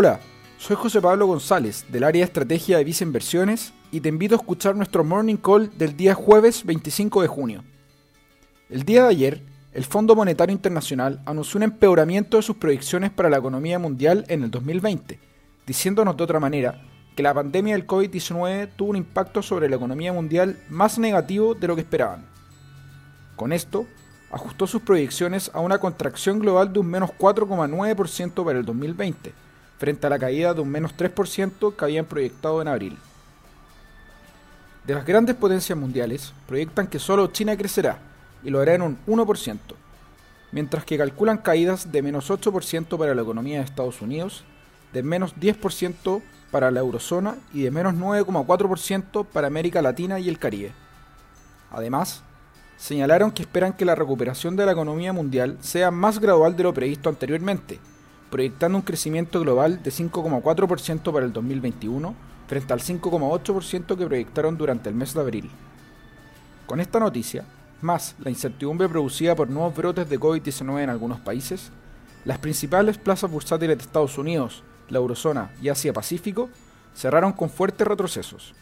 Hola, soy José Pablo González del área de estrategia de Visa Inversiones y te invito a escuchar nuestro Morning Call del día jueves 25 de junio. El día de ayer, el Fondo Monetario Internacional anunció un empeoramiento de sus proyecciones para la economía mundial en el 2020, diciéndonos de otra manera que la pandemia del COVID-19 tuvo un impacto sobre la economía mundial más negativo de lo que esperaban. Con esto, ajustó sus proyecciones a una contracción global de un menos 4,9% para el 2020, frente a la caída de un menos 3% que habían proyectado en abril. De las grandes potencias mundiales, proyectan que solo China crecerá, y lo hará en un 1%, mientras que calculan caídas de menos 8% para la economía de Estados Unidos, de menos 10% para la eurozona y de menos 9,4% para América Latina y el Caribe. Además, señalaron que esperan que la recuperación de la economía mundial sea más gradual de lo previsto anteriormente, proyectando un crecimiento global de 5,4% para el 2021 frente al 5,8% que proyectaron durante el mes de abril. Con esta noticia, más la incertidumbre producida por nuevos brotes de COVID-19 en algunos países, las principales plazas bursátiles de Estados Unidos, la eurozona y Asia-Pacífico cerraron con fuertes retrocesos.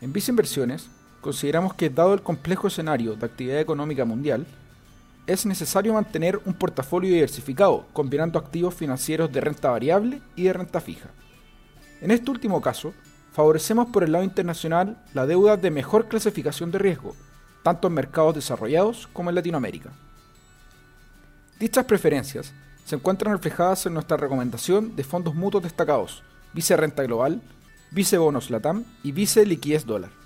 En Visa Inversiones, consideramos que dado el complejo escenario de actividad económica mundial, es necesario mantener un portafolio diversificado, combinando activos financieros de renta variable y de renta fija. En este último caso, favorecemos por el lado internacional la deuda de mejor clasificación de riesgo, tanto en mercados desarrollados como en Latinoamérica. Dichas preferencias se encuentran reflejadas en nuestra recomendación de fondos mutuos destacados, Vice Renta Global, Vice Bonos Latam y Vice Liquidez Dólar.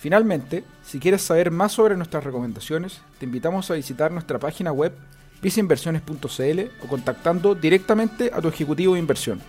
Finalmente, si quieres saber más sobre nuestras recomendaciones, te invitamos a visitar nuestra página web viceinversiones.cl o contactando directamente a tu ejecutivo de inversión.